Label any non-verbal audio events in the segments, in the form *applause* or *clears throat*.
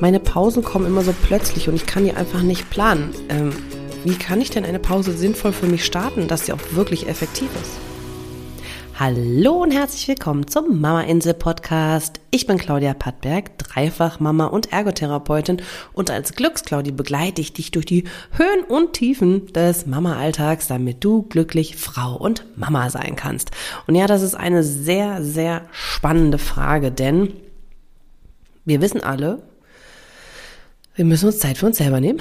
Meine Pausen kommen immer so plötzlich und ich kann die einfach nicht planen. Ähm, wie kann ich denn eine Pause sinnvoll für mich starten, dass sie auch wirklich effektiv ist? Hallo und herzlich willkommen zum Mama Insel Podcast. Ich bin Claudia Pattberg, dreifach Mama und Ergotherapeutin und als Glücksclaudi begleite ich dich durch die Höhen und Tiefen des Mama-Alltags, damit du glücklich Frau und Mama sein kannst. Und ja, das ist eine sehr, sehr spannende Frage, denn wir wissen alle, wir müssen uns Zeit für uns selber nehmen.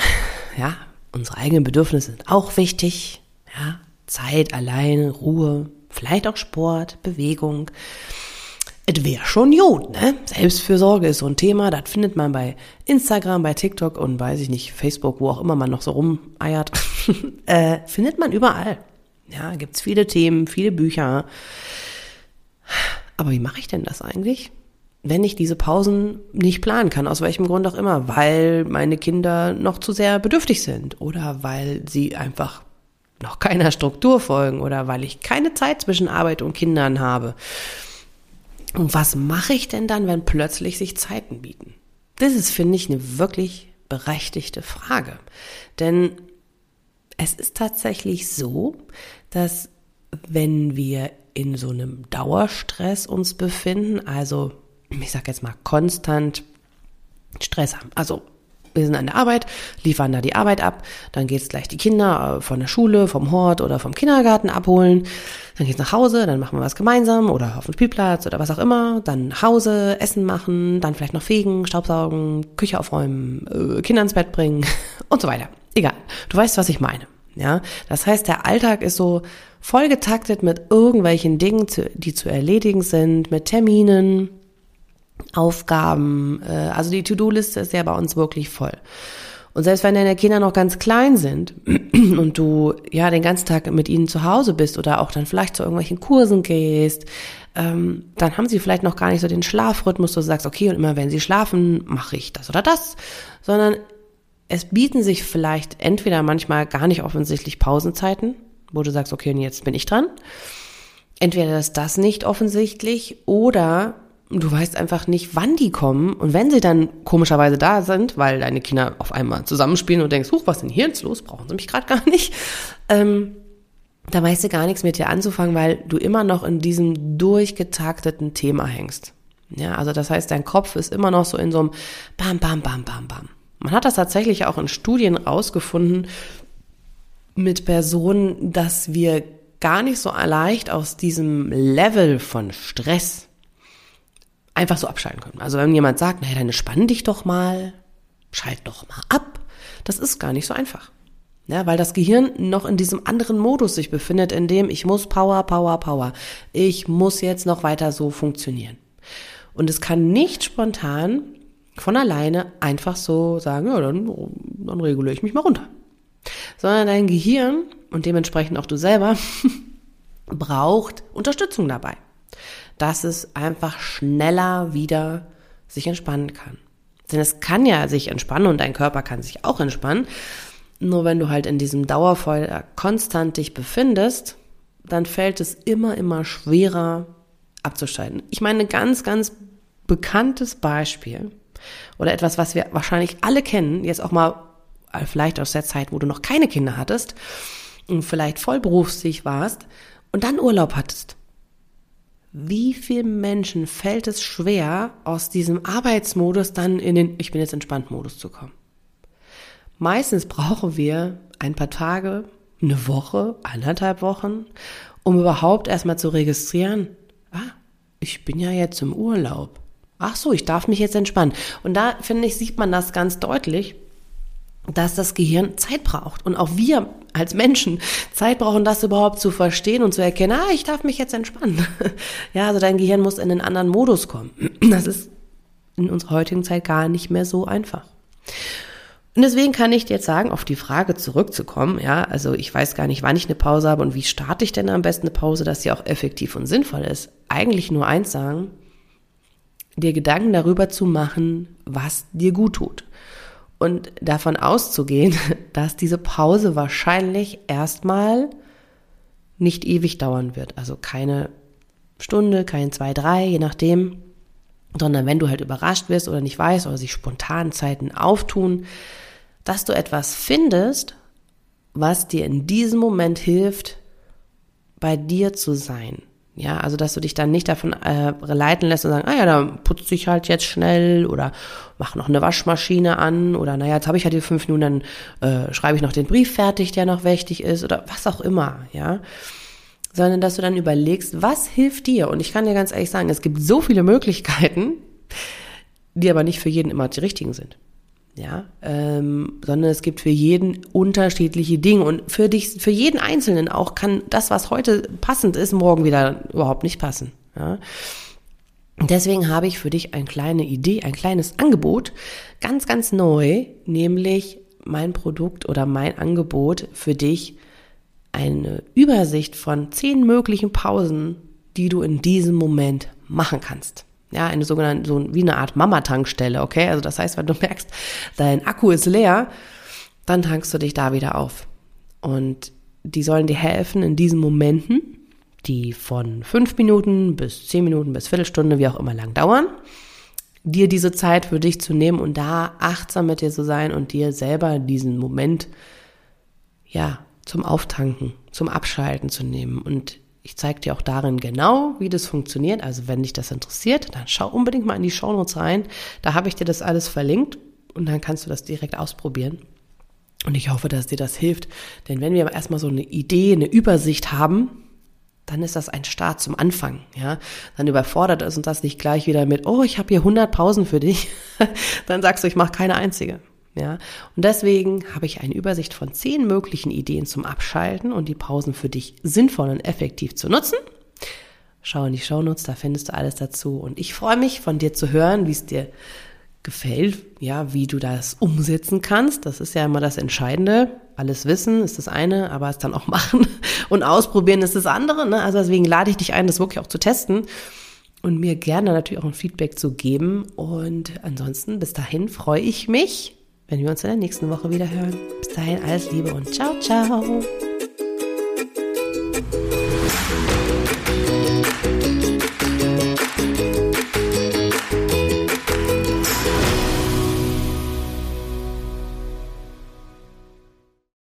Ja, unsere eigenen Bedürfnisse sind auch wichtig. Ja, Zeit, alleine, Ruhe, vielleicht auch Sport, Bewegung. Es wäre schon gut, ne? Selbstfürsorge ist so ein Thema, das findet man bei Instagram, bei TikTok und weiß ich nicht, Facebook, wo auch immer man noch so rumeiert. *laughs* äh, findet man überall. Ja, gibt's viele Themen, viele Bücher. Aber wie mache ich denn das eigentlich? Wenn ich diese Pausen nicht planen kann, aus welchem Grund auch immer, weil meine Kinder noch zu sehr bedürftig sind oder weil sie einfach noch keiner Struktur folgen oder weil ich keine Zeit zwischen Arbeit und Kindern habe. Und was mache ich denn dann, wenn plötzlich sich Zeiten bieten? Das ist, finde ich, eine wirklich berechtigte Frage. Denn es ist tatsächlich so, dass wenn wir in so einem Dauerstress uns befinden, also ich sag jetzt mal, konstant Stress haben. Also wir sind an der Arbeit, liefern da die Arbeit ab, dann geht's gleich die Kinder äh, von der Schule, vom Hort oder vom Kindergarten abholen, dann geht's nach Hause, dann machen wir was gemeinsam oder auf dem Spielplatz oder was auch immer, dann nach Hause, Essen machen, dann vielleicht noch fegen, Staubsaugen, Küche aufräumen, äh, Kinder ins Bett bringen *laughs* und so weiter. Egal, du weißt, was ich meine. Ja, das heißt, der Alltag ist so vollgetaktet mit irgendwelchen Dingen, die zu erledigen sind, mit Terminen, Aufgaben. Äh, also die To-Do-Liste ist ja bei uns wirklich voll. Und selbst wenn deine Kinder noch ganz klein sind *clears throat* und du ja den ganzen Tag mit ihnen zu Hause bist oder auch dann vielleicht zu irgendwelchen Kursen gehst, ähm, dann haben sie vielleicht noch gar nicht so den Schlafrhythmus, wo du sagst, okay, und immer wenn sie schlafen, mache ich das oder das, sondern es bieten sich vielleicht entweder manchmal gar nicht offensichtlich Pausenzeiten, wo du sagst, okay, und jetzt bin ich dran. Entweder ist das nicht offensichtlich oder du weißt einfach nicht, wann die kommen. Und wenn sie dann komischerweise da sind, weil deine Kinder auf einmal zusammenspielen und denkst, huch, was ist denn hier jetzt los? Brauchen sie mich gerade gar nicht. Ähm, da weißt du gar nichts mit dir anzufangen, weil du immer noch in diesem durchgetakteten Thema hängst. Ja, also das heißt, dein Kopf ist immer noch so in so einem Bam, Bam, Bam, Bam, Bam. Man hat das tatsächlich auch in Studien rausgefunden mit Personen, dass wir gar nicht so leicht aus diesem Level von Stress einfach so abschalten können. Also wenn jemand sagt, naja, dann spann dich doch mal, schalt doch mal ab, das ist gar nicht so einfach. Ja, weil das Gehirn noch in diesem anderen Modus sich befindet, in dem ich muss Power, Power, Power. Ich muss jetzt noch weiter so funktionieren. Und es kann nicht spontan von alleine einfach so sagen, ja, dann, dann reguliere ich mich mal runter. Sondern dein Gehirn und dementsprechend auch du selber *laughs* braucht Unterstützung dabei dass es einfach schneller wieder sich entspannen kann. Denn es kann ja sich entspannen und dein Körper kann sich auch entspannen. Nur wenn du halt in diesem Dauerfeuer konstant dich befindest, dann fällt es immer, immer schwerer abzuschalten. Ich meine, ein ganz, ganz bekanntes Beispiel oder etwas, was wir wahrscheinlich alle kennen, jetzt auch mal äh, vielleicht aus der Zeit, wo du noch keine Kinder hattest und vielleicht vollberufstätig warst und dann Urlaub hattest wie vielen Menschen fällt es schwer, aus diesem Arbeitsmodus dann in den Ich bin jetzt entspannt Modus zu kommen? Meistens brauchen wir ein paar Tage, eine Woche, anderthalb Wochen, um überhaupt erstmal zu registrieren, ah, ich bin ja jetzt im Urlaub. Ach so, ich darf mich jetzt entspannen. Und da finde ich, sieht man das ganz deutlich, dass das Gehirn Zeit braucht. Und auch wir als Menschen Zeit brauchen, das überhaupt zu verstehen und zu erkennen, ah, ich darf mich jetzt entspannen. *laughs* Ja, also dein Gehirn muss in einen anderen Modus kommen. *clears throat* Das ist in unserer heutigen Zeit gar nicht mehr so einfach. Und deswegen kann ich dir jetzt sagen, auf die Frage zurückzukommen, ja, also ich weiß gar nicht, wann ich eine Pause habe und wie starte ich denn am besten eine Pause, dass sie auch effektiv und sinnvoll ist. Eigentlich nur eins sagen, dir Gedanken darüber zu machen, was dir gut tut und davon auszugehen, *laughs* dass diese Pause wahrscheinlich erstmal nicht ewig dauern wird. Also keine Stunde, kein zwei, drei, je nachdem, sondern wenn du halt überrascht wirst oder nicht weißt oder sich spontan Zeiten auftun, dass du etwas findest, was dir in diesem Moment hilft, bei dir zu sein. Ja, also dass du dich dann nicht davon äh, leiten lässt und sagen, ah ja, dann putze ich halt jetzt schnell oder mach noch eine Waschmaschine an oder naja, jetzt habe ich halt die fünf Minuten, dann äh, schreibe ich noch den Brief fertig, der noch wichtig ist oder was auch immer, ja. Sondern dass du dann überlegst, was hilft dir? Und ich kann dir ganz ehrlich sagen, es gibt so viele Möglichkeiten, die aber nicht für jeden immer die richtigen sind ja, ähm, sondern es gibt für jeden unterschiedliche Dinge und für dich, für jeden Einzelnen auch kann das, was heute passend ist, morgen wieder überhaupt nicht passen. Ja. deswegen habe ich für dich eine kleine Idee, ein kleines Angebot, ganz, ganz neu, nämlich mein Produkt oder mein Angebot für dich, eine Übersicht von zehn möglichen Pausen, die du in diesem Moment machen kannst ja, eine sogenannte, so wie eine Art Mama-Tankstelle, okay? Also das heißt, wenn du *laughs* merkst, dein Akku ist leer, dann tankst du dich da wieder auf. Und die sollen dir helfen in diesen Momenten, die von fünf Minuten bis zehn Minuten bis Viertelstunde, wie auch immer lang dauern, dir diese Zeit für dich zu nehmen und da achtsam mit dir zu sein und dir selber diesen Moment, ja, zum Auftanken, zum Abschalten zu nehmen und ich zeige dir auch darin genau, wie das funktioniert. Also wenn dich das interessiert, dann schau unbedingt mal in die Shownotes rein. Da habe ich dir das alles verlinkt und dann kannst du das direkt ausprobieren. Und ich hoffe, dass dir das hilft. Denn wenn wir erstmal so eine Idee, eine Übersicht haben, dann ist das ein Start zum Anfang, ja. Dann überfordert es uns das nicht gleich wieder mit, oh, ich habe hier 100 Pausen für dich. *laughs* dann sagst du, ich mache keine einzige. Ja, und deswegen habe ich eine Übersicht von zehn möglichen Ideen zum Abschalten und die Pausen für dich sinnvoll und effektiv zu nutzen. Schau in die Shownotes, da findest du alles dazu. Und ich freue mich, von dir zu hören, wie es dir gefällt, ja, wie du das umsetzen kannst. Das ist ja immer das Entscheidende. Alles wissen ist das eine, aber es dann auch *laughs* machen und ausprobieren ist das andere. Ne? Also deswegen lade ich dich ein, das wirklich auch zu testen und mir gerne natürlich auch ein Feedback zu geben. Und ansonsten, bis dahin freue ich mich wenn wir uns in der nächsten Woche wieder hören. Bis dahin alles Liebe und ciao, ciao.